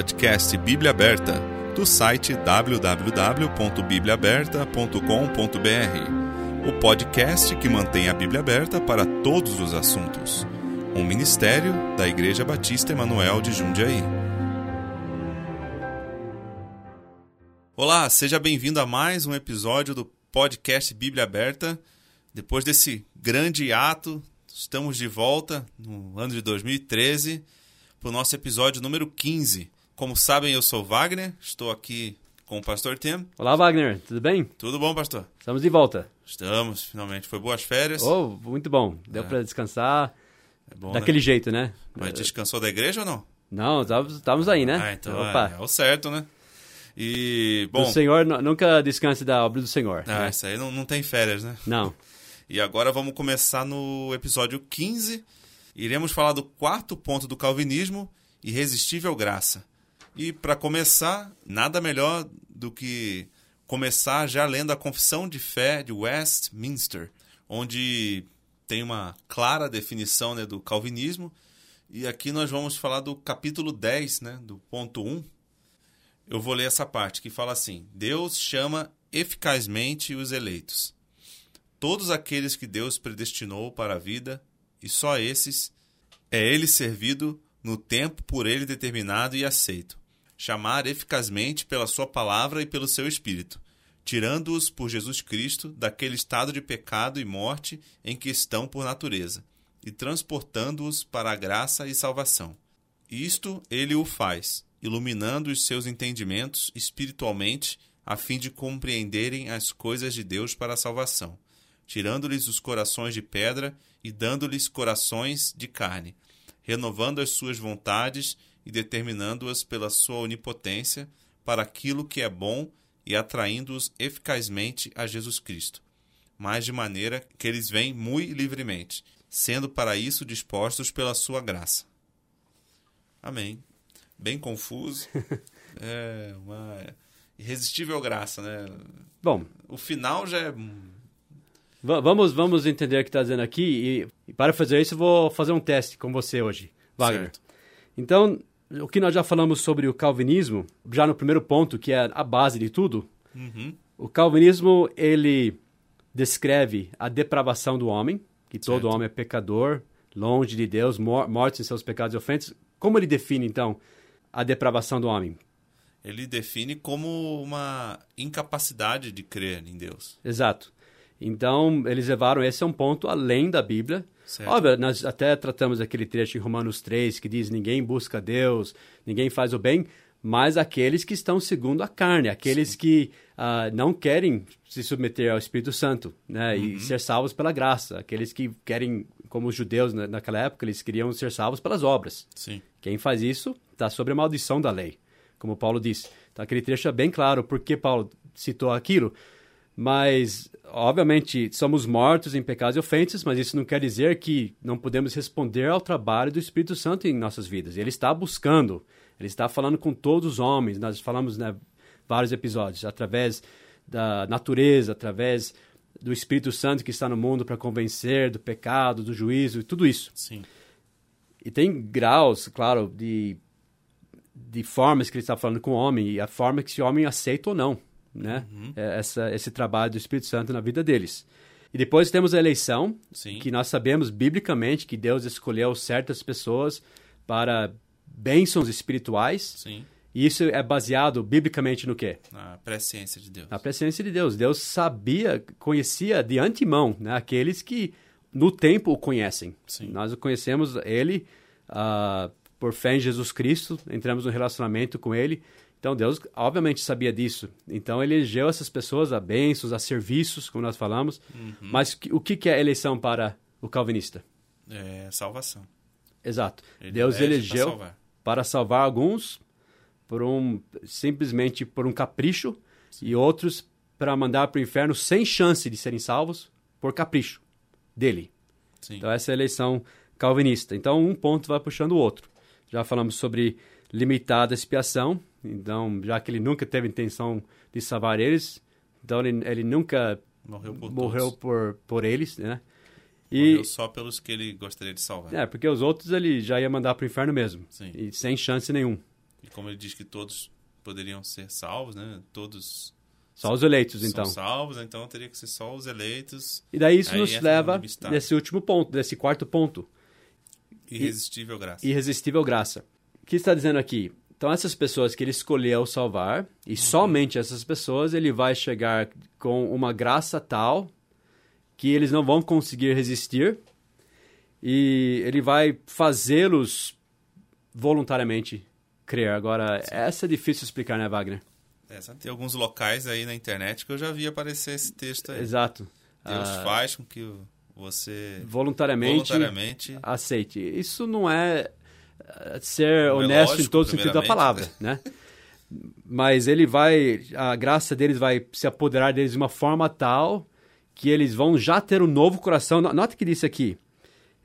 Podcast Bíblia Aberta, do site www.bibliaaberta.com.br. O podcast que mantém a Bíblia aberta para todos os assuntos. Um ministério da Igreja Batista Emanuel de Jundiaí. Olá, seja bem-vindo a mais um episódio do podcast Bíblia Aberta. Depois desse grande ato, estamos de volta no ano de 2013 para o nosso episódio número 15. Como sabem, eu sou Wagner, estou aqui com o pastor Tim. Olá, Wagner, tudo bem? Tudo bom, pastor? Estamos de volta. Estamos, finalmente. Foi boas férias. Oh, muito bom. Deu É. para descansar É bom, daquele né? jeito, né? Mas descansou da igreja ou não? Não, estamos estamos aí, né? Ah, então Opa, é, é o certo, né? E, bom, o Senhor nu- nunca descanse da obra do Senhor. ah, né? isso aí não, não tem férias, né? Não. E agora vamos começar no episódio 15. Iremos falar do quarto ponto do calvinismo, irresistível graça. E para começar, nada melhor do que começar já lendo a Confissão de Fé de Westminster, onde tem uma clara definição né, do calvinismo. E aqui nós vamos falar do capítulo 10, né, do ponto 1. Eu vou ler essa parte que fala assim: Deus chama eficazmente os eleitos todos aqueles que Deus predestinou para a vida, e só esses é ele servido no tempo por ele determinado e aceito. Chamar eficazmente pela sua palavra e pelo seu espírito, tirando-os por Jesus Cristo daquele estado de pecado e morte em que estão por natureza, e transportando-os para a graça e salvação. Isto ele o faz, iluminando os seus entendimentos espiritualmente, a fim de compreenderem as coisas de Deus para a salvação tirando-lhes os corações de pedra e dando-lhes corações de carne, renovando as suas vontades e determinando-as pela sua onipotência para aquilo que é bom e atraindo-os eficazmente a Jesus Cristo, mas de maneira que eles vêm muito livremente, sendo para isso dispostos pela sua graça. Amém. Bem confuso. É uma irresistível graça, né? Bom, O final já é va- vamos, vamos entender o que está dizendo aqui. E, para fazer isso, eu vou fazer um teste com você hoje, Wagner. Certo. Então, o que nós já falamos sobre o calvinismo, já no primeiro ponto, que é a base de tudo, Uhum. O calvinismo, ele descreve a depravação do homem, que todo Certo. homem é pecador, longe de Deus, mor morto em seus pecados e ofensas. Como ele define, então, a depravação do homem? Ele define como uma incapacidade de crer em Deus. Exato. Então, eles levaram esse a um ponto além da Bíblia. Certo. Óbvio, nós até tratamos aquele trecho em Romanos 3 que diz: ninguém busca Deus, ninguém faz o bem, mas aqueles que estão segundo a carne, aqueles que ah, não querem se submeter ao Espírito Santo né, Uhum. e ser salvos pela graça, aqueles que querem, como os judeus na- naquela época, eles queriam ser salvos pelas obras. Sim. Quem faz isso está sob a maldição da lei, como Paulo disse. Então, aquele trecho é bem claro por que Paulo citou aquilo. Mas, obviamente, somos mortos em pecados e ofensas, mas isso não quer dizer que não podemos responder ao trabalho do Espírito Santo em nossas vidas. Ele está buscando, ele está falando com todos os homens. Nós falamos né, vários episódios, através da natureza, através do Espírito Santo que está no mundo para convencer do pecado, do juízo, e tudo isso. Sim. E tem graus, claro, de, de formas que ele está falando com o homem e a forma que esse homem aceita ou não, né? É, Essa, esse trabalho do Espírito Santo na vida deles. E depois temos a eleição, Sim. que nós sabemos biblicamente que Deus escolheu certas pessoas para bênçãos espirituais. Sim. E isso é baseado biblicamente no quê? Na presciência de Deus. Na presença de Deus. Deus sabia, conhecia de antemão né, aqueles que no tempo o conhecem. Sim. Nós o conhecemos ele ah, por fé em Jesus Cristo, entramos no relacionamento com ele. Então Deus obviamente sabia disso. Então ele elegeu essas pessoas a bênçãos, a serviços, como nós falamos. Uhum. Mas o que é eleição para o calvinista? É salvação. Exato. Ele Deus elege elegeu pra salvar. para salvar alguns por um simplesmente por um capricho e outros para mandar para o inferno sem chance de serem salvos por capricho dele. Sim. Então essa é a eleição calvinista. Então um ponto vai puxando o outro. Já falamos sobre limitada expiação. Então já que ele nunca teve intenção de salvar eles, então ele, ele nunca Morreu por morreu por por eles, né? E Morreu só pelos que ele gostaria de salvar. é porque os outros ele já ia mandar para o inferno mesmo Sim. e sem chance nenhum. E como ele diz que todos poderiam ser salvos, né? Todos Só os eleitos, são então. salvos, então teria que ser só os eleitos. E daí isso Aí nos leva nesse último ponto, nesse quarto ponto. Irresistível graça. irresistível graça. O que está dizendo aqui? Então, essas pessoas que ele escolheu salvar, e somente essas pessoas, ele vai chegar com uma graça tal que eles não vão conseguir resistir, e ele vai fazê-los voluntariamente crer. Agora, essa é difícil explicar, né, Wagner? É, tem alguns locais aí na internet que eu já vi aparecer esse texto aí. Exato. Deus Ah, faz com que você voluntariamente, voluntariamente aceite. Isso não é ser é honesto em lógico, todo sentido da palavra, né? Mas ele vai, a graça deles vai se apoderar deles de uma forma tal que eles vão já ter um novo coração. No- Nota que disse aqui,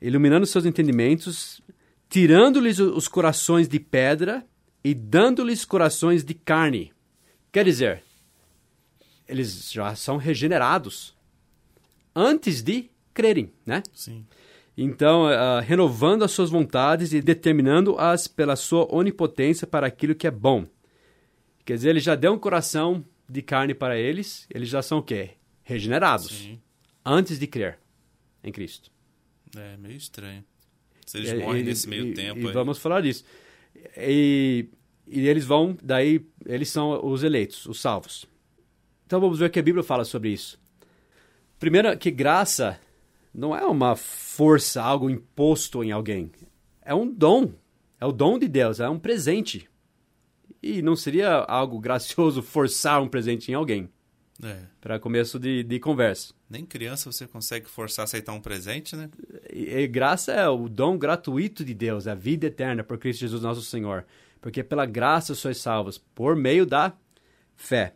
iluminando seus entendimentos, tirando-lhes os corações de pedra e dando-lhes corações de carne. Quer dizer, eles já são regenerados antes de crerem, né? Sim. Então, ah, renovando as suas vontades e determinando-as pela sua onipotência para aquilo que é bom. Quer dizer, ele já deu um coração de carne para eles, eles já são o quê? Regenerados. Sim. Antes de crer em Cristo. É meio estranho. Se eles morrem e- nesse meio e- tempo E aí. vamos falar disso. E, e eles vão, daí, eles são os eleitos, os salvos. Então vamos ver o que a Bíblia fala sobre isso. Primeiro, que graça não é uma força, algo imposto em alguém. É um dom. É o dom de Deus, é um presente. E não seria algo gracioso forçar um presente em alguém, É. para começo de, de conversa. Nem criança você consegue forçar a aceitar um presente, né? E, e graça é o dom gratuito de Deus, a vida eterna por Cristo Jesus nosso Senhor. Porque pela graça sois salvos, por meio da fé.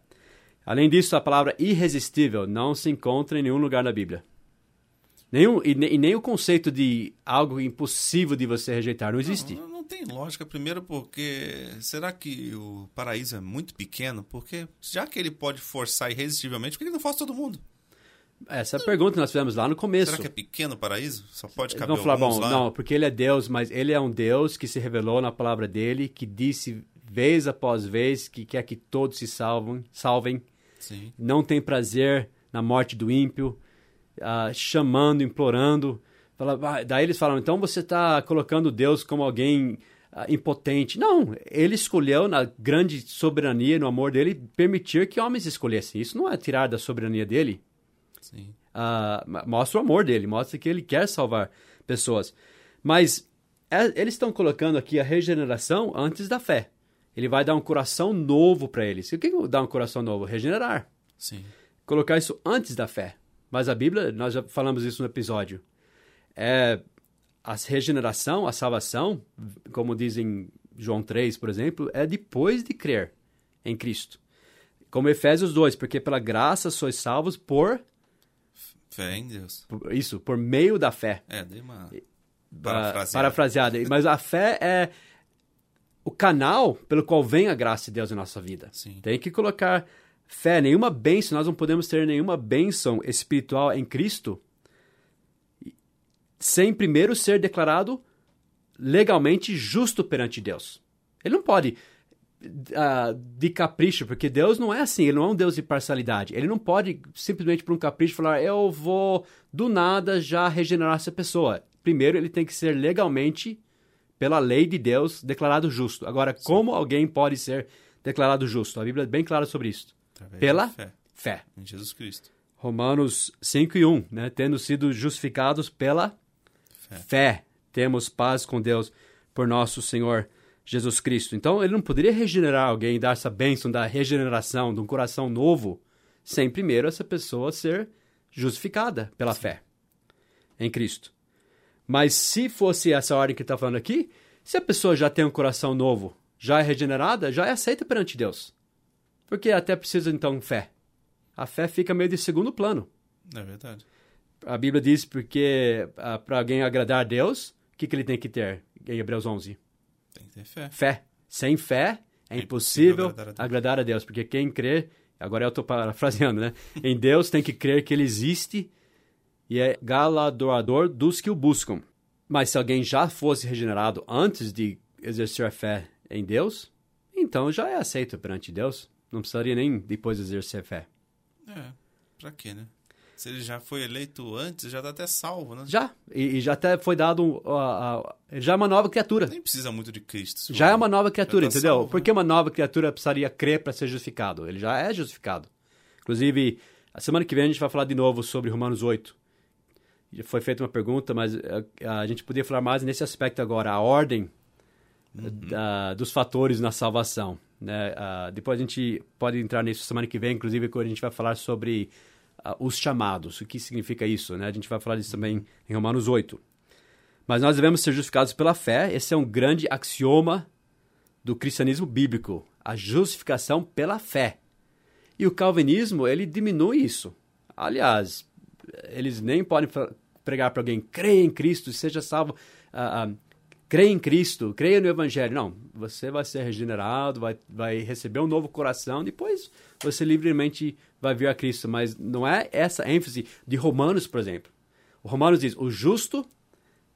Além disso, a palavra irresistível não se encontra em nenhum lugar na Bíblia. Nenhum, e, e nem o conceito de algo impossível de você rejeitar não existe. Não, não tem lógica. Primeiro porque será que o paraíso é muito pequeno? Porque já que ele pode forçar irresistivelmente, por que ele não força todo mundo? Essa é a pergunta que nós fizemos lá no começo. Será que é pequeno o paraíso? Só pode caber vão falar, bom, lá? não, porque ele é Deus, mas ele é um Deus que se revelou na palavra dele, que disse vez após vez que quer que todos se salvem, salvem Sim. não tem prazer na morte do ímpio, ah, chamando, implorando. Fala, ah, daí eles falam, então você está colocando Deus como alguém ah, impotente. Não, ele escolheu na grande soberania, no amor dele, permitir que homens escolhessem. Isso não é tirar da soberania dele. Sim. Ah, mostra o amor dele, mostra que ele quer salvar pessoas. Mas é- eles estão colocando aqui a regeneração antes da fé. Ele vai dar um coração novo para eles. E o que dar um coração novo? Regenerar. Sim. Colocar isso antes da fé. Mas a Bíblia, nós já falamos isso no episódio, é a regeneração, a salvação, como diz em João 3, por exemplo, é depois de crer em Cristo. Como Efésios 2, porque pela graça sois salvos por, Fé em Deus. isso, por meio da fé. É, dei uma Ah, parafraseada. parafraseada. Mas a fé é o canal pelo qual vem a graça de Deus em nossa vida. Sim. Tem que colocar fé, nenhuma bênção, nós não podemos ter nenhuma bênção espiritual em Cristo sem primeiro ser declarado legalmente justo perante Deus. Ele não pode ah, de capricho, porque Deus não é assim, ele não é um Deus de parcialidade. Ele não pode simplesmente por um capricho falar, eu vou do nada já regenerar essa pessoa. Primeiro ele tem que ser legalmente, pela lei de Deus, declarado justo. Agora, como alguém pode ser declarado justo? A Bíblia é bem clara sobre isso. Através Pela fé fé. em Jesus Cristo. Romanos 5 e 1, né? Tendo sido justificados pela Fé. fé, temos paz com Deus por nosso Senhor Jesus Cristo. Então, ele não poderia regenerar alguém, dar essa bênção da regeneração, de um coração novo, sem primeiro essa pessoa ser justificada pela fé em Cristo. Mas se fosse essa ordem que está falando aqui, se a pessoa já tem um coração novo, já é regenerada, já é aceita perante Deus. Porque até precisa então fé. A fé fica meio de segundo plano. É verdade. A Bíblia diz porque para alguém agradar a Deus, o que, que ele tem que ter? Em Hebreus 11. Tem que ter fé. Fé. Sem fé é, É impossível impossível agradar a Deus. agradar a Deus. Porque quem crê, agora eu estou parafraseando, né? em Deus tem que crer que ele existe e é galardoador dos que o buscam. Mas se alguém já fosse regenerado antes de exercer a fé em Deus, então já é aceito perante Deus. Não precisaria nem depois exercer fé. É, pra quê, né? Se ele já foi eleito antes, já tá até salvo, né? Já. E, e já até foi dado. Um, uh, uh, já é uma nova criatura. Nem precisa muito de Cristo. Já é uma nova criatura, tá entendeu? salvo, né? Por que uma nova criatura precisaria crer para ser justificado? Ele já é justificado. Inclusive, a semana que vem a gente vai falar de novo sobre Romanos 8. Já foi feita uma pergunta, mas uh, a gente poderia falar mais nesse aspecto agora, a ordem da- dos fatores na salvação. Né? Ah, depois a gente pode entrar nisso semana que vem, inclusive, quando a gente vai falar sobre ah, os chamados, o que significa isso. Né? A gente vai falar disso também em Romanos 8. Mas nós devemos ser justificados pela fé, esse é um grande axioma do cristianismo bíblico, a justificação pela fé. E o calvinismo, ele diminui isso. Aliás, eles nem podem pregar para alguém, creia em Cristo, seja salvo, ah, ah, creia em Cristo, creia no Evangelho. Não, você vai ser regenerado, vai, vai receber um novo coração, depois você livremente vai vir a Cristo. Mas não é essa ênfase de Romanos, por exemplo. O Romanos diz, o justo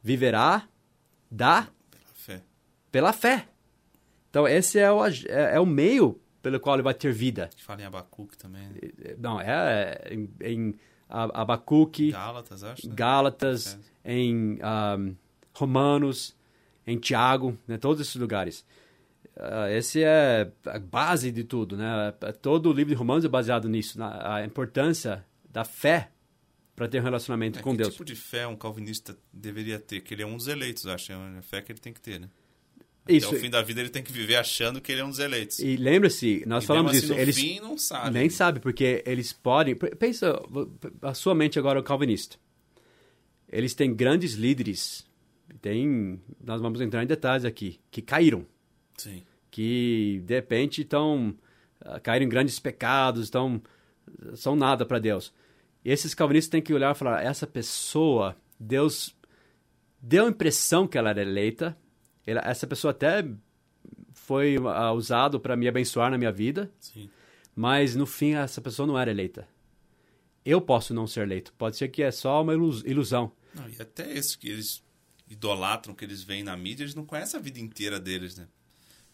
viverá da Pela fé. pela fé. Então, esse é o, é, é o meio pelo qual ele vai ter vida. A gente fala em Abacuque também. Né? Não, é em, em A- Abacuque, Gálatas, acho. Né? Gálatas, em ahm, Romanos, em Tiago, né, todos esses lugares. Ah, esse é a base de tudo, né? Todo o livro de Romanos é baseado nisso, na a importância da fé para ter um relacionamento É, com que Deus. tipo de fé um calvinista deveria ter? Que ele é um dos eleitos, acho. É a fé que ele tem que ter, né? Isso. Até o fim da vida ele tem que viver achando que ele é um dos eleitos. E lembre-se, nós E falamos assim, no eles fim não sabe. nem sabe porque eles podem. Pensa, a sua mente agora é o calvinista. Eles têm grandes líderes. Tem, nós vamos entrar em detalhes aqui, que caíram, Sim. que de repente estão ah, caíram em grandes pecados, estão são nada para Deus. E esses calvinistas têm que olhar e falar: essa pessoa, Deus deu a impressão que ela era eleita. Ela- essa pessoa até foi ah, usado para me abençoar na minha vida, Sim. mas no fim essa pessoa não era eleita. Eu posso não ser eleito. Pode ser que é só uma ilus- ilusão. Não, e até esses que eles idolatram, que eles veem na mídia, eles não conhecem a vida inteira deles, né?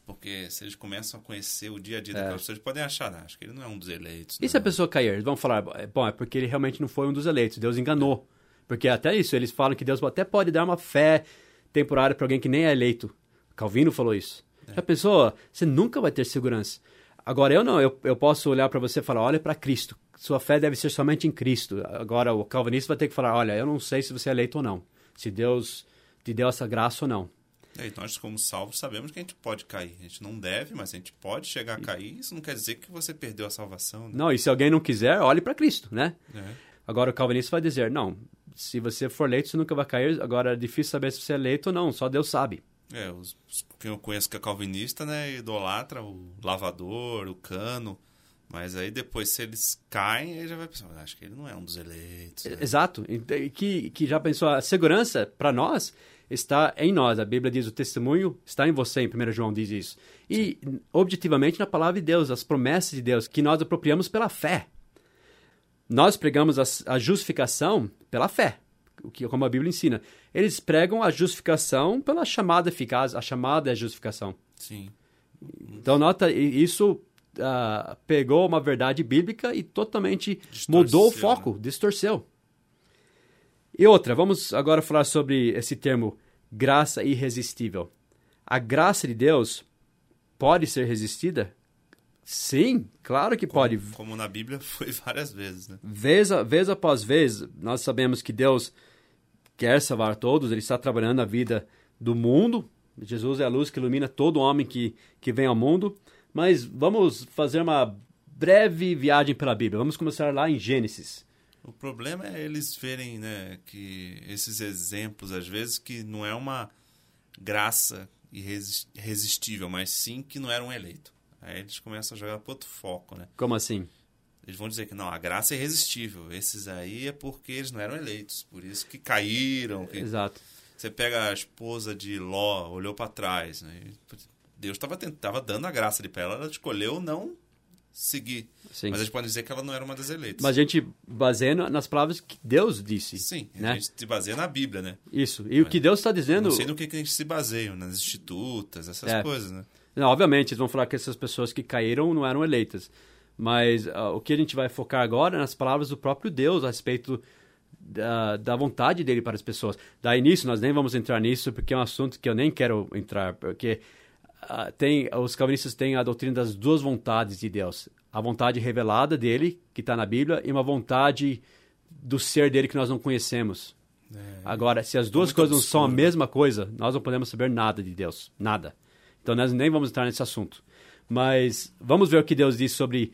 Porque se eles começam a conhecer o dia a dia daquelas pessoas, podem achar, ah, acho que ele não é um dos eleitos. E não. se a pessoa cair? Eles vão falar, bom, é porque ele realmente não foi um dos eleitos. Deus enganou. Porque até isso, eles falam que Deus até pode dar uma fé temporária para alguém que nem é eleito. Calvino falou isso. A pessoa, você nunca vai ter segurança. Agora, eu não, eu, eu posso olhar para você e falar, olha para Cristo. Sua fé deve ser somente em Cristo. Agora, o calvinista vai ter que falar, olha, eu não sei se você é eleito ou não. Se Deus te deu essa graça ou não. É, e nós, como salvos, sabemos que a gente pode cair. A gente não deve, mas a gente pode chegar a cair. Isso não quer dizer que você perdeu a salvação. Né? Não, e se alguém não quiser, olhe para Cristo, né? É. Agora o calvinista vai dizer, não, se você for eleito, você nunca vai cair. Agora é difícil saber se você é eleito ou não, só Deus sabe. É, os, os- quem eu conheço que é calvinista, né, idolatra o lavador, o cano. Mas aí depois, se eles caem, aí já vai pensar, "Ah, acho que ele não é um dos eleitos. né?" Exato. Que, que já pensou, a segurança para nós está em nós. A Bíblia diz, o testemunho está em você, em 1 João diz isso. E, objetivamente, na palavra de Deus, as promessas de Deus, que nós apropriamos pela fé. Nós pregamos a, a justificação pela fé, o que como a Bíblia ensina. Eles pregam a justificação pela chamada eficaz, a chamada é a justificação. Sim. Então, nota, isso ah, pegou uma verdade bíblica e totalmente Distorceu, mudou o né? foco, distorceu. E outra, vamos agora falar sobre esse termo graça irresistível. A graça de Deus pode ser resistida? Sim, claro que pode. Como na Bíblia foi várias vezes, né? Vez, a- vez após vez, nós sabemos que Deus quer salvar todos, Ele está trabalhando na vida do mundo. Jesus é a luz que ilumina todo homem que, que vem ao mundo. Mas vamos fazer uma breve viagem pela Bíblia. Vamos começar lá em Gênesis. O problema é eles verem, né, que esses exemplos, às vezes, que não é uma graça irresis- irresistível, mas sim que não era um eleito. Aí eles começam a jogar para outro foco, né? Como assim? Eles vão dizer que não, a graça é irresistível. Esses aí é porque eles não eram eleitos, por isso que caíram. que- Exato. Você pega a esposa de Ló, olhou para trás, né? Deus estava tava dando a graça ali para ela, ela escolheu não seguir. Sim. Mas a gente pode dizer que ela não era uma das eleitas. Mas a gente baseia nas palavras que Deus disse. Sim, né? a gente se baseia na Bíblia, né? Isso. E o que Deus está dizendo. Não sei no que, que a gente se baseia, nas institutas, essas É. coisas, né? Não, obviamente, eles vão falar que essas pessoas que caíram não eram eleitas. Mas uh, o que a gente vai focar agora é nas palavras do próprio Deus a respeito da, da vontade dele para as pessoas. Daí nisso, nós nem vamos entrar nisso, porque é um assunto que eu nem quero entrar, porque uh, tem, os calvinistas têm a doutrina das duas vontades de Deus. A vontade revelada dele, que está na Bíblia, e uma vontade do ser dele que nós não conhecemos. É, Agora, se as duas coisas não são a mesma coisa, nós não podemos saber nada de Deus. Nada. Então, nós nem vamos entrar nesse assunto. Mas vamos ver o que Deus diz sobre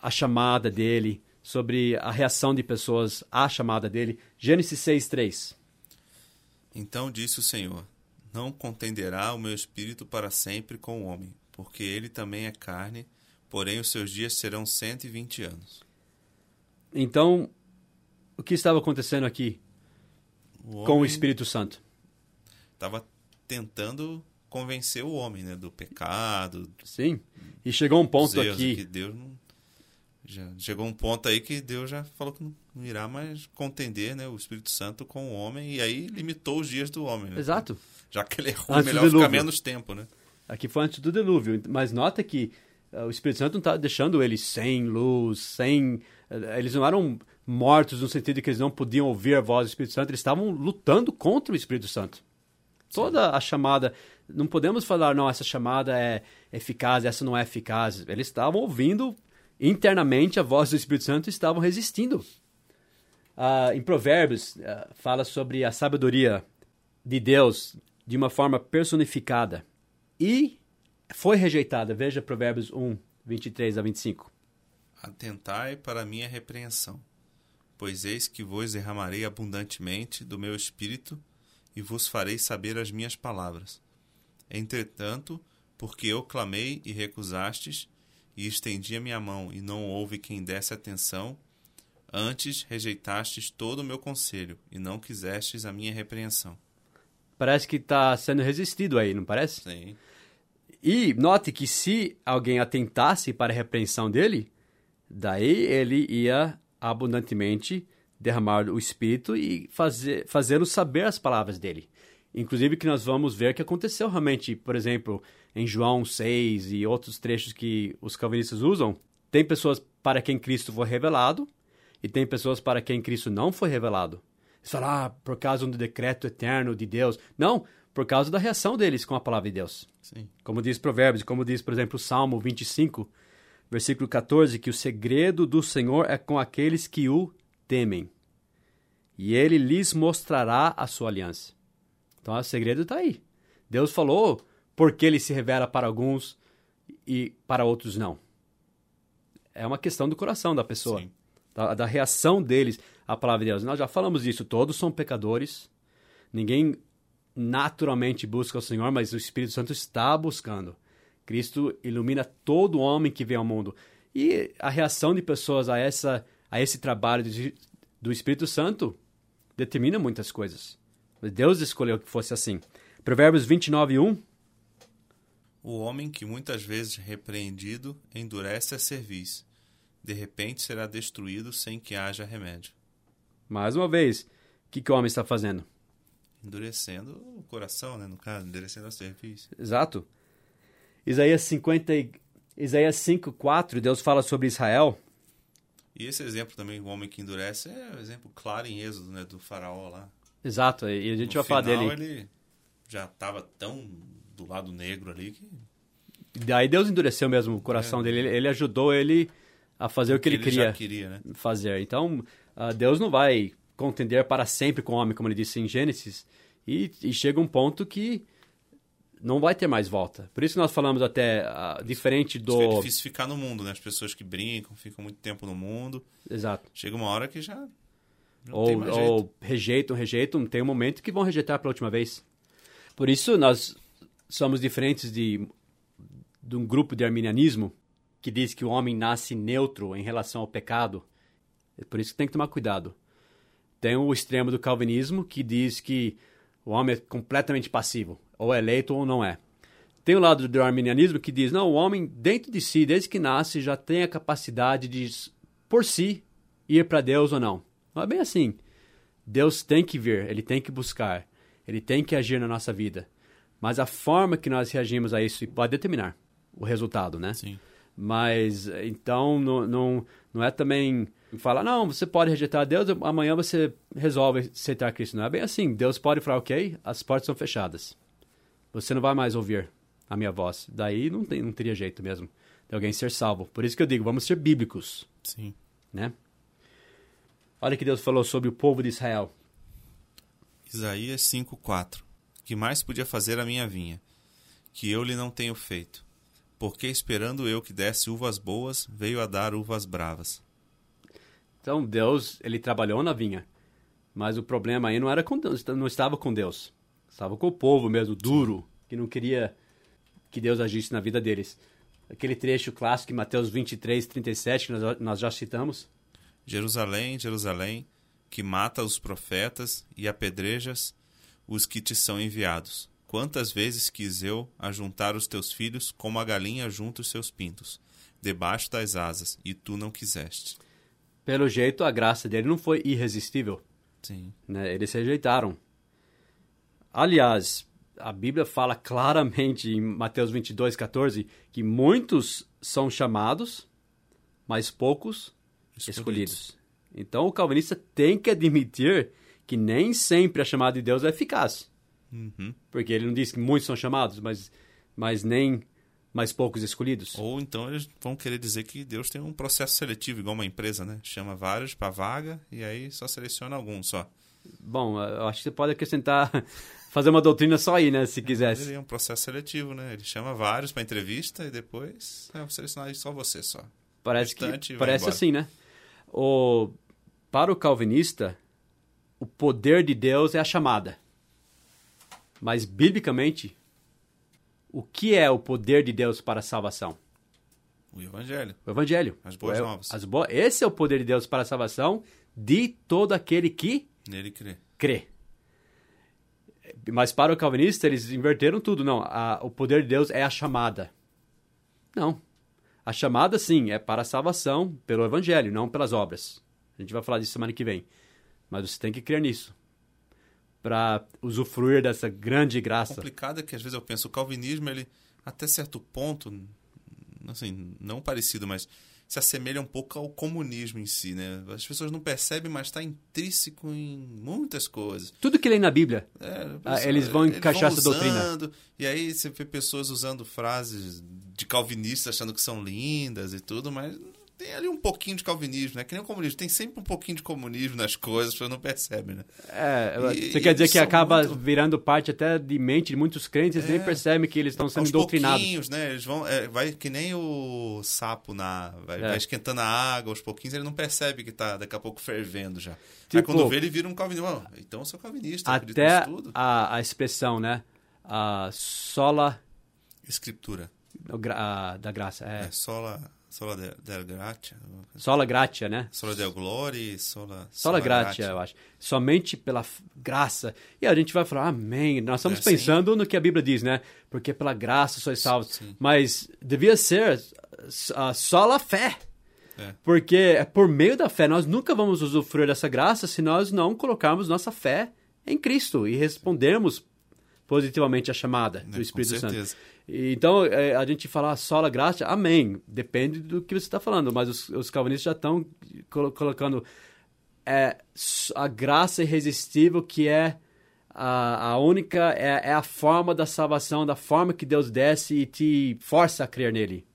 a chamada dele, sobre a reação de pessoas à chamada dele. Gênesis 6, 3. Então disse o Senhor: Não contenderá o meu espírito para sempre com o homem, porque ele também é carne, porém os seus dias serão 120 anos. Então, o que estava acontecendo aqui o com o Espírito Santo? Estava tentando convencer o homem né, do pecado. Sim. E chegou um ponto aqui. Que Deus não já chegou um ponto aí que Deus já falou que não irá mais contender né, o Espírito Santo com o homem e aí limitou os dias do homem. Né? Exato. Já que ele errou, antes melhor ficar menos tempo, né? Aqui foi antes do dilúvio, mas nota que uh, o Espírito Santo não está deixando eles sem luz, sem... Uh, eles não eram mortos no sentido de que eles não podiam ouvir a voz do Espírito Santo, eles estavam lutando contra o Espírito Santo. Toda a chamada, não podemos falar, não, essa chamada é eficaz, essa não é eficaz. Eles estavam ouvindo internamente a voz do Espírito Santo estavam resistindo. Ah, em Provérbios, ah, fala sobre a sabedoria de Deus de uma forma personificada. E foi rejeitada. Veja Provérbios 1, 23 a 25. Atentai para minha repreensão, pois eis que vos derramarei abundantemente do meu espírito e vos farei saber as minhas palavras. Entretanto, porque eu clamei e recusastes, e estendi a minha mão, e não houve quem desse atenção. Antes rejeitastes todo o meu conselho, e não quisestes a minha repreensão. Parece que está sendo resistido aí, não parece? Sim. E note que se alguém atentasse para a repreensão dele, daí ele ia abundantemente derramar o Espírito e fazer, fazê-lo saber as palavras dele. Inclusive que nós vamos ver que aconteceu realmente, por exemplo, em João 6 e outros trechos que os calvinistas usam, tem pessoas para quem Cristo foi revelado e tem pessoas para quem Cristo não foi revelado. Eles falam, ah, por causa do decreto eterno de Deus. Não, por causa da reação deles com a palavra de Deus. Sim. Como diz Provérbios, como diz, por exemplo, o Salmo 25, versículo 14, que o segredo do Senhor é com aqueles que o temem. E ele lhes mostrará a sua aliança. Então, o segredo está aí. Deus falou porque ele se revela para alguns e para outros não. É uma questão do coração da pessoa, da, da, reação deles à palavra de Deus. Nós já falamos disso, todos são pecadores, ninguém naturalmente busca o Senhor, mas o Espírito Santo está buscando. Cristo ilumina todo homem que vem ao mundo. E a reação de pessoas a, essa, a esse trabalho de, do Espírito Santo determina muitas coisas. Deus escolheu que fosse assim. Provérbios 29, 1. O homem que muitas vezes repreendido endurece a cerviz. De repente será destruído sem que haja remédio. Mais uma vez, o que, que o homem está fazendo? Endurecendo o coração, né? No caso, endurecendo a cerviz. Exato. Isaías 50, Isaías 5, 4, Deus fala sobre Israel. E esse exemplo também, o homem que endurece, é um exemplo claro em Êxodo, né? Do faraó lá. Exato, e a gente no vai falar dele. ele já estava tão do lado negro ali que. Daí Deus endureceu mesmo o coração é. dele. Ele, ele, ajudou ele a fazer o que, ele, ele queria, queria né? fazer. Então, uh, Deus não vai contender para sempre com o homem, como ele disse em Gênesis. E, e, chega um ponto que não vai ter mais volta. Por isso nós falamos até uh, diferente do. É difícil ficar no mundo, né? As pessoas que brincam, ficam muito tempo no mundo. Exato. Chega uma hora que já ou, ou rejeitam, rejeitam, tem um momento que vão rejeitar pela última vez. Por isso, nós somos diferentes de, de um grupo de arminianismo que diz que o homem nasce neutro em relação ao pecado. É por isso que tem que tomar cuidado. Tem o extremo do calvinismo que diz que o homem é completamente passivo, ou é eleito ou não é. Tem o lado do arminianismo que diz, não, o homem dentro de si, desde que nasce, já tem a capacidade de, por si, ir para Deus ou não. Não é bem assim. Deus tem que vir, ele tem que buscar, ele tem que agir na nossa vida. Mas a forma que nós reagimos a isso pode determinar o resultado, né? Sim. Mas então não, não, não é também falar, não, você pode rejeitar Deus, amanhã você resolve aceitar Cristo. Não é bem assim. Deus pode falar, ok, as portas são fechadas. Você não vai mais ouvir a minha voz. Daí não, tem, não teria jeito mesmo de alguém ser salvo. Por isso que eu digo, vamos ser bíblicos. Sim. Né? Olha que Deus falou sobre o povo de Israel. Isaías 5:4. Que mais podia fazer a minha vinha, que eu lhe não tenho feito? Porque esperando eu que desse uvas boas, veio a dar uvas bravas. Então Deus, ele trabalhou na vinha. Mas o problema aí não era com Deus, não estava com Deus. Estava com o povo mesmo, duro, que não queria que Deus agisse na vida deles. Aquele trecho clássico em Mateus 23, 37, que nós, nós já citamos. Jerusalém, Jerusalém, que mata os profetas e apedrejas os que te são enviados. Quantas vezes quis eu ajuntar os teus filhos como a galinha junta os seus pintos, debaixo das asas, e tu não quiseste. Pelo jeito, a graça dele não foi irresistível. Sim. Né? Eles rejeitaram. Aliás, a Bíblia fala claramente em Mateus 22, 14 que muitos são chamados, mas poucos escolhidos. escolhidos. Então o calvinista tem que admitir que nem sempre a chamada de Deus é eficaz. Uhum. Porque ele não diz que muitos são chamados, mas, mas nem mais poucos escolhidos. Ou então eles vão querer dizer que Deus tem um processo seletivo, igual uma empresa, né? Chama vários para vaga e aí só seleciona alguns só. Bom, eu acho que você pode acrescentar, fazer uma doutrina só aí, né? Se quisesse. Ele é um processo seletivo, né? Ele chama vários para entrevista e depois é, selecionar só você só. Parece que parece assim, né? O, para o calvinista, o poder de Deus é a chamada. Mas, biblicamente, o que é o poder de Deus para a salvação? O Evangelho. O Evangelho. As boas o, novas. As bo... Esse é o poder de Deus para a salvação de todo aquele que nele crê. crê. Mas para o calvinista, eles inverteram tudo. Não, a, o poder de Deus é a chamada. Não. A chamada, sim, é para a salvação pelo Evangelho, não pelas obras. A gente vai falar disso semana que vem. Mas você tem que crer nisso para usufruir dessa grande graça. Complicado é que às vezes eu penso o calvinismo ele até certo ponto, assim, não parecido, mas se assemelha um pouco ao comunismo em si, né? As pessoas não percebem, mas está intrínseco em muitas coisas. Tudo que lê na Bíblia, É, ah, eles vão encaixar essa doutrina. usando, E aí você vê pessoas usando frases de calvinistas achando que são lindas e tudo, mas tem ali um pouquinho de calvinismo, né? Que nem o comunismo. Tem sempre um pouquinho de comunismo nas coisas, as pessoas não percebem, né? É, E- você quer dizer que acaba muito- virando parte até de mente de muitos crentes, eles nem É. percebem que eles estão sendo Aos doutrinados. pouquinhos, né? Eles vão, é, vai que nem o sapo na, vai, É. vai esquentando a água aos pouquinhos, ele não percebe que tá daqui a pouco fervendo já. Aí Tipo- quando vê, ele vira um calvinista. "Oh, então eu sou calvinista, Até tudo. a, a expressão, né? A sola Escritura. gra- da graça. É, É, sola, sola del, del gratia, sola gratia, né? sola del glory, sola... Sola gratia, eu acho. Somente pela graça. E a gente vai falar, amém. Nós estamos É assim. pensando no que a Bíblia diz, né? Porque pela graça sois salvos. Sim. Mas devia ser uh, a fé. É. Porque é por meio da fé. Nós nunca vamos usufruir dessa graça se nós não colocarmos nossa fé em Cristo e respondermos positivamente a chamada É, do Espírito Santo. Então, é, a gente falar sola graça, amém. Depende do que você está falando, mas os, os calvinistas já estão colo- colocando é, a graça irresistível que é a, a única, é, é a forma da salvação, da forma que Deus desce e te força a crer nele.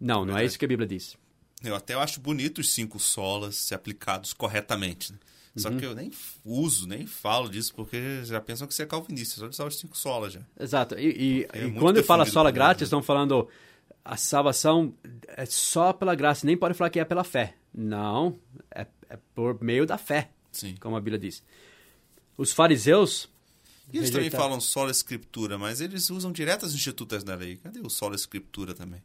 Não, não é Verdade. isso que a Bíblia diz. Eu até acho bonito os cinco solas se aplicados corretamente. né? Só Uhum. que eu nem uso, nem falo disso, porque já pensam que você é calvinista. Só de usar os cinco solas já. Exato. E, e- É e quando fala sola nós, né? estão falando a salvação é só pela graça. Nem pode falar que é pela fé. Não, é, é por meio da fé, Sim. como a Bíblia diz. Os fariseus E eles também rejeitaram- falam sola escritura, mas eles usam direto as institutas da lei. Cadê o sola escritura também?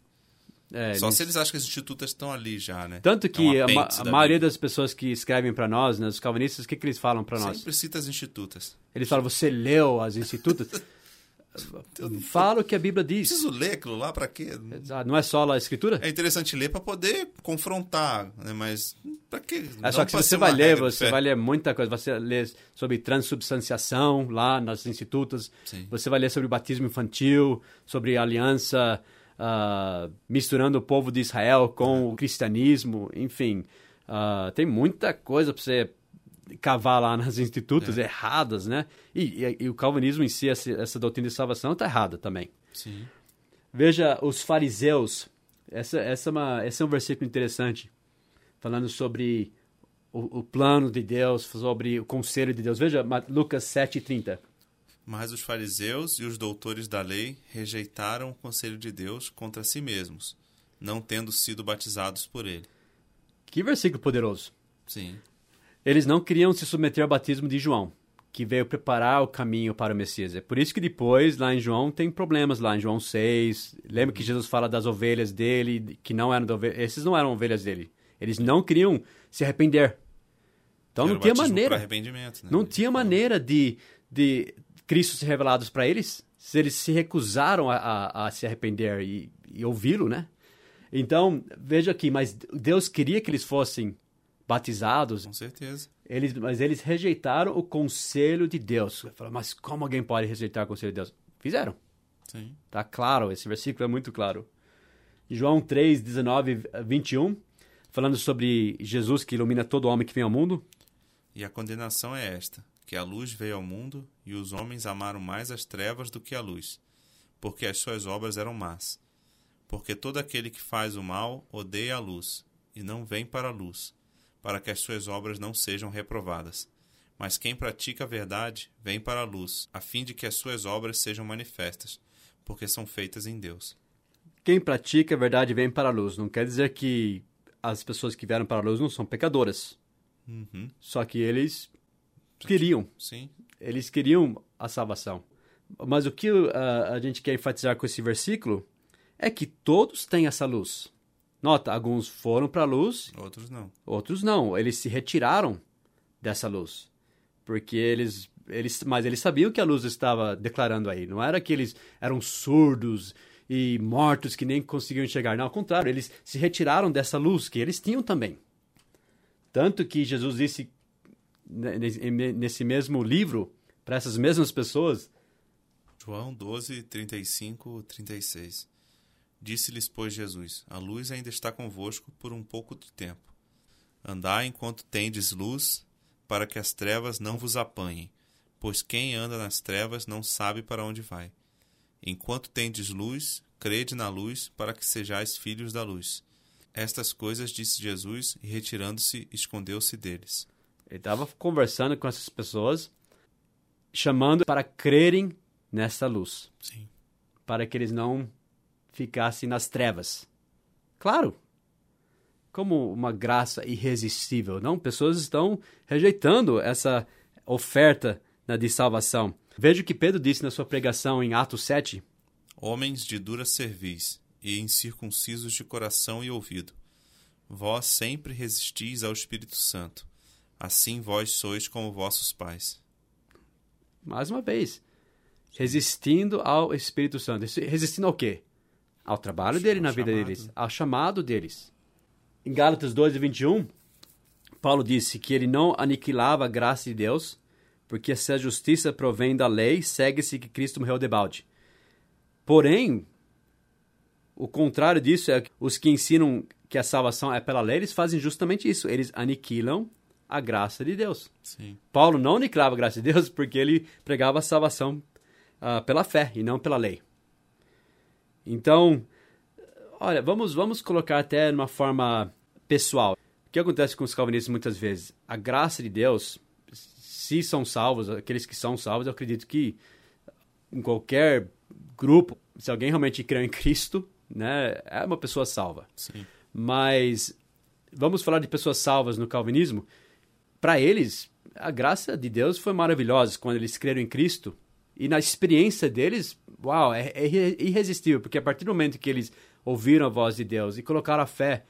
É, Só eles- se eles acham que as institutas estão ali já, né? Tanto É que um a, a maioria das pessoas que escrevem para nós, né, os calvinistas, o que, que eles falam para nós? Sempre cita as institutas. Eles falam, você leu as institutas? Fala o que a Bíblia diz. Preciso ler aquilo lá para quê? Não é só a escritura? É interessante ler para poder confrontar, né? mas para quê? É só que se você vai ler, você vai ler muita coisa. Você lê sobre transubstanciação lá nas institutos. Sim. Você vai ler sobre batismo infantil, sobre aliança uh, misturando o povo de Israel com o cristianismo, enfim. Uh, tem muita coisa para você cavar lá nas institutos é. erradas, né? E, e, e, o calvinismo em si, essa, essa doutrina de salvação, está errada também. Sim. Veja os fariseus. Essa, essa é uma, esse é um versículo interessante, falando sobre o, o plano de Deus, sobre o conselho de Deus. Veja Lucas 7,30. Mas os fariseus e os doutores da lei rejeitaram o conselho de Deus contra si mesmos, não tendo sido batizados por ele. Que versículo poderoso. Sim. Eles não queriam se submeter ao batismo de João, que veio preparar o caminho para o Messias. É por isso que depois, lá em João, tem problemas lá em João 6. Lembra que Jesus fala das ovelhas dele, que não eram ovelhas. Esses não eram ovelhas dele. Eles não queriam se arrepender. Então Era não tinha maneira. Né? Não tinha maneira de, de Cristo ser revelado para eles se eles se recusaram a, a, a se arrepender e, e ouvi-lo, né? Então, veja aqui, mas Deus queria que eles fossem batizados. Com certeza. Eles, mas eles rejeitaram o conselho de Deus. Falaram, mas como alguém pode rejeitar o conselho de Deus? Fizeram. Sim. Tá claro, esse versículo é muito claro. João 3, 19, 21, falando sobre Jesus que ilumina todo homem que vem ao mundo. E a condenação é esta: que a luz veio ao mundo e os homens amaram mais as trevas do que a luz, porque as suas obras eram más. Porque todo aquele que faz o mal odeia a luz e não vem para a luz, para que as suas obras não sejam reprovadas. Mas quem pratica a verdade vem para a luz, a fim de que as suas obras sejam manifestas, porque são feitas em Deus. Quem pratica a verdade vem para a luz. Não quer dizer que as pessoas que vieram para a luz não são pecadoras. Uhum. Só que eles queriam. Sim. Eles queriam a salvação. Mas o que uh, a gente quer enfatizar com esse versículo é que todos têm essa luz. Nota, alguns foram para a luz. Outros não. Outros não. Eles se retiraram dessa luz. Porque eles, eles. Mas eles sabiam que a luz estava declarando aí. Não era que eles eram surdos e mortos que nem conseguiam enxergar. Não, ao contrário, eles se retiraram dessa luz que eles tinham também. Tanto que Jesus disse nesse mesmo livro para essas mesmas pessoas. João 12, 35, 36. Disse-lhes, pois, Jesus: A luz ainda está convosco por um pouco de tempo. Andai enquanto tendes luz, para que as trevas não vos apanhem, pois quem anda nas trevas não sabe para onde vai. Enquanto tendes luz, crede na luz, para que sejais filhos da luz. Estas coisas disse Jesus, e retirando-se, escondeu-se deles. Ele estava conversando com essas pessoas, chamando para crerem nessa luz. Sim. Para que eles não ficasse nas trevas. Claro, como uma graça irresistível, não? Pessoas estão rejeitando essa oferta né, de salvação. Veja o que Pedro disse na sua pregação em Atos 7. Homens de dura cerviz e incircuncisos de coração e ouvido, vós sempre resistis ao Espírito Santo. Assim vós sois como vossos pais. Mais uma vez, resistindo ao Espírito Santo. Resistindo ao quê? ao trabalho dele na vida deles, ao chamado deles. Em Gálatas 2 e 21, Paulo disse que ele não aniquilava a graça de Deus, porque se a justiça provém da lei, segue-se que Cristo morreu de balde. Porém, o contrário disso é que os que ensinam que a salvação é pela lei, eles fazem justamente isso. Eles aniquilam a graça de Deus. Sim. Paulo não aniquilava a graça de Deus porque ele pregava a salvação uh, pela fé e não pela lei. Então, olha, vamos, vamos colocar até de uma forma pessoal. O que acontece com os calvinistas muitas vezes? A graça de Deus, se são salvos, aqueles que são salvos, eu acredito que em qualquer grupo, se alguém realmente crê em Cristo, né, é uma pessoa salva. Sim. Mas vamos falar de pessoas salvas no calvinismo. Para eles, a graça de Deus foi maravilhosa quando eles creram em Cristo. E na experiência deles, uau, é, é irresistível, porque a partir do momento que eles ouviram a voz de Deus e colocaram a fé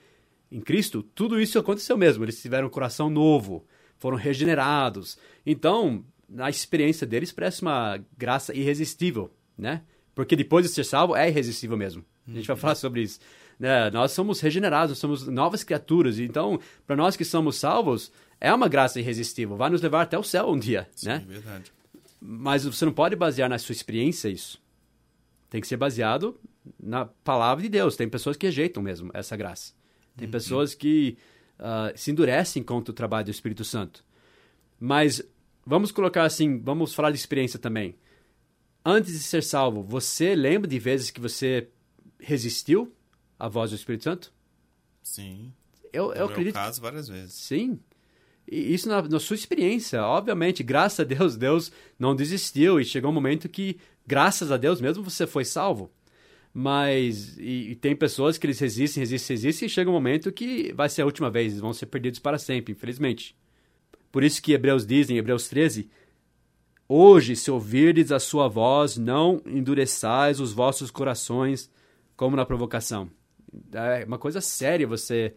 em Cristo, tudo isso aconteceu mesmo. Eles tiveram um coração novo, foram regenerados. Então, na experiência deles, parece uma graça irresistível né? Porque depois de ser salvo é irresistível mesmo. A gente vai falar sobre isso. Né? Nós somos regenerados, somos novas criaturas. Então, para nós que somos salvos, é uma graça irresistível. Vai nos levar até o céu um dia, Sim, né? verdade. Mas você não pode basear na sua experiência isso. Tem que ser baseado na palavra de Deus. Tem pessoas que rejeitam mesmo essa graça. Tem pessoas que ah, se endurecem contra o trabalho do Espírito Santo. Mas vamos colocar assim, vamos falar de experiência também. Antes de ser salvo, você lembra de vezes que você resistiu à voz do Espírito Santo? Sim. Eu, eu meu acredito. caso, várias vezes. Sim. Isso na, na sua experiência. Obviamente, graças a Deus, Deus não desistiu e chegou um momento que, graças a Deus mesmo, você foi salvo. Mas, e, e tem pessoas que eles resistem, resistem, resistem e chega um momento que vai ser a última vez, vão ser perdidos para sempre, infelizmente. Por isso que Hebreus diz em Hebreus 13, Hoje, se ouvirdes a sua voz, não endureçais os vossos corações como na provocação. É uma coisa séria você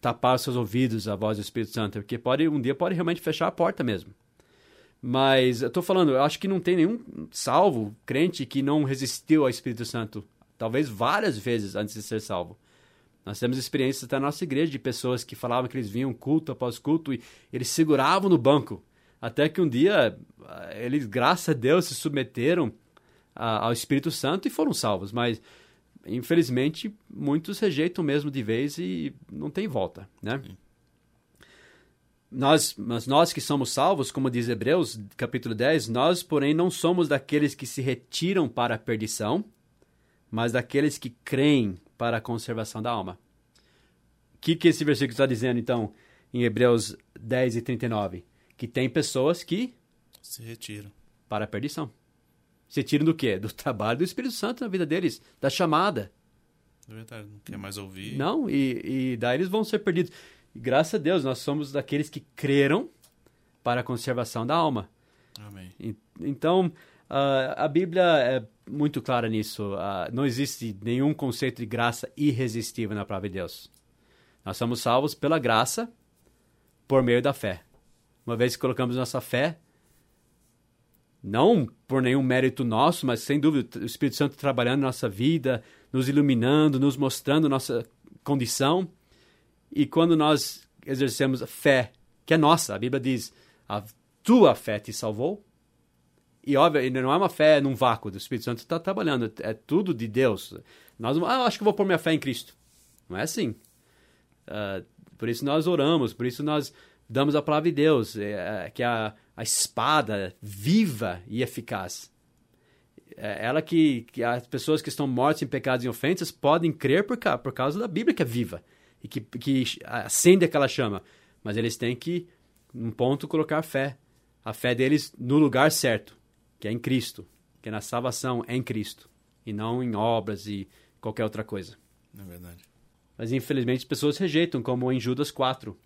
tapar os seus ouvidos à voz do Espírito Santo, porque pode um dia pode realmente fechar a porta mesmo. Mas eu tô falando, eu acho que não tem nenhum salvo, crente, que não resistiu ao Espírito Santo, talvez várias vezes antes de ser salvo. Nós temos experiências até na nossa igreja de pessoas que falavam que eles vinham culto após culto e eles seguravam no banco. Até que um dia eles, graças a Deus, se submeteram ao Espírito Santo e foram salvos. Mas, infelizmente, muitos rejeitam mesmo de vez e não tem volta, né? Nós, mas nós que somos salvos, como diz Hebreus, capítulo 10, nós, porém, não somos daqueles que se retiram para a perdição, mas daqueles que creem para a conservação da alma. O que, que esse versículo está dizendo, então, em Hebreus 10 e 39? Que tem pessoas que Se retira. para a perdição. Se tiram do quê? Do trabalho do Espírito Santo na vida deles, da chamada. É verdade. Não quer mais ouvir. Não, e, e daí eles vão ser perdidos. E graças a Deus, nós somos daqueles que creram para a conservação da alma. Amém. E- Então, ah, a Bíblia é muito clara nisso. Ah, não existe nenhum conceito de graça irresistível na palavra de Deus. Nós somos salvos pela graça por meio da fé. Uma vez que colocamos nossa fé, não por nenhum mérito nosso, mas sem dúvida o Espírito Santo trabalhando nossa vida, nos iluminando, nos mostrando nossa condição. E quando nós exercemos a fé, que é nossa, a Bíblia diz, a tua fé te salvou. E óbvio, não é uma fé num vácuo, o Espírito Santo está trabalhando, é tudo de Deus. Nós ah, acho que vou pôr minha fé em Cristo. Não é assim. Ah, por isso nós oramos, por isso nós damos a palavra de Deus, é, é, que é a, a espada viva e eficaz. É ela que, que as pessoas que estão mortas em pecados e ofensas podem crer por, por causa da Bíblia que é viva e que, que acende aquela chama. Mas eles têm que, num ponto, colocar fé. A fé deles no lugar certo, que é em Cristo, que é na salvação em Cristo, e não em obras e qualquer outra coisa. É verdade. Mas infelizmente as pessoas rejeitam, como em Judas 4.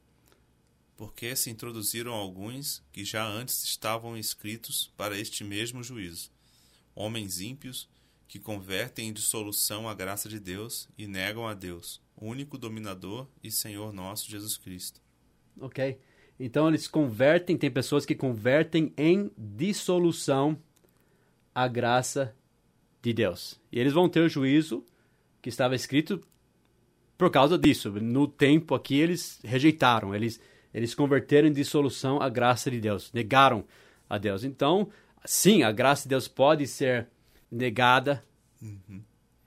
Porque se introduziram alguns que já antes estavam escritos para este mesmo juízo. Homens ímpios que convertem em dissolução a graça de Deus e negam a Deus, único dominador e Senhor nosso Jesus Cristo. Ok? Então eles convertem, tem pessoas que convertem em dissolução a graça de Deus. E eles vão ter o juízo que estava escrito por causa disso. No tempo aqui eles rejeitaram, eles, eles converteram em dissolução a graça de Deus, negaram a Deus. Então, sim, a graça de Deus pode ser negada,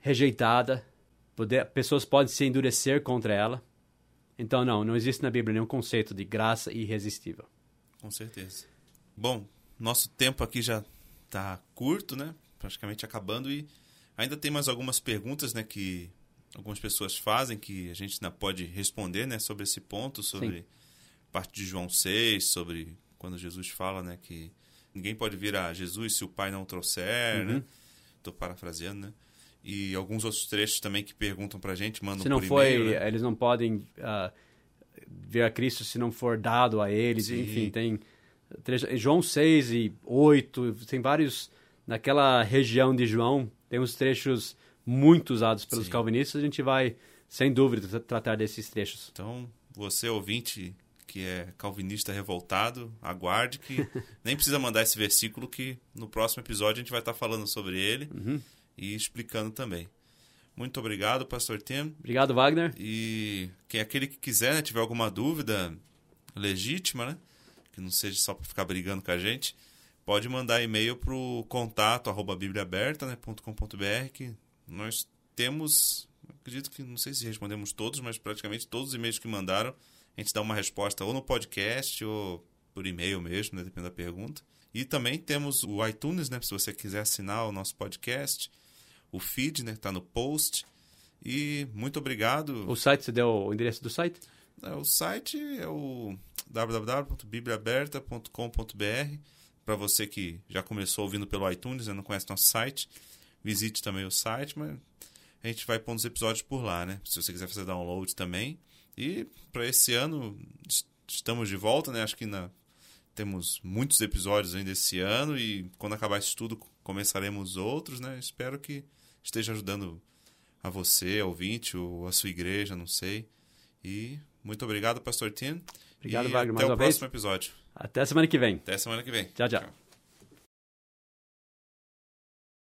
rejeitada, poder, pessoas podem se endurecer contra ela. Então, não, não existe na Bíblia nenhum conceito de graça irresistível. Com certeza. Bom, nosso tempo aqui já está curto, né? Praticamente acabando e ainda tem mais algumas perguntas, né, que algumas pessoas fazem que a gente ainda pode responder, né, sobre esse ponto, sobre Sim. parte de João 6, sobre quando Jesus fala, né, que ninguém pode vir a Jesus se o Pai não o trouxer, Uhum. né? Tô parafraseando, né? E alguns outros trechos também que perguntam pra gente, mandam se não por foi, e-mail, né? eles não podem ah, ver a Cristo se não for dado a eles. Sim. Enfim, tem trecho- João 6 e 8, tem vários naquela região de João, tem uns trechos muito usados pelos Sim. calvinistas, a gente vai sem dúvida tra- tratar desses trechos. Então, você ouvinte que é calvinista revoltado, aguarde que nem precisa mandar esse versículo que no próximo episódio a gente vai estar falando sobre ele Uhum. e explicando também. Muito obrigado, pastor Tim. Obrigado, Wagner. E quem aquele que quiser, né, tiver alguma dúvida legítima, né, que não seja só para ficar brigando com a gente, pode mandar e-mail para o contato arroba bibliaaberta.com.br que nós temos, acredito que não sei se respondemos todos, mas praticamente todos os e-mails que mandaram, a gente dá uma resposta ou no podcast ou por e-mail mesmo, né, dependendo da pergunta. E também temos o iTunes, né, se você quiser assinar o nosso podcast, o feed, né, está no post. E muito obrigado. O site, você deu o endereço do site? É, O site é o www.bibliaaberta.com.br. Para você que já começou ouvindo pelo iTunes e não conhece nosso site, visite também o site, mas a gente vai pondo os episódios por lá, né? Se você quiser fazer download também. E para esse ano est- estamos de volta, né? Acho que na- temos muitos episódios ainda esse ano e quando acabar isso tudo começaremos outros, né? Espero que esteja ajudando a você, ouvinte, ou a sua igreja, não sei. E muito obrigado, Pastor Tim. Obrigado, e Wagner, Até mais o uma vez. próximo episódio. Até semana que vem. Até semana que vem. Tchau, tchau.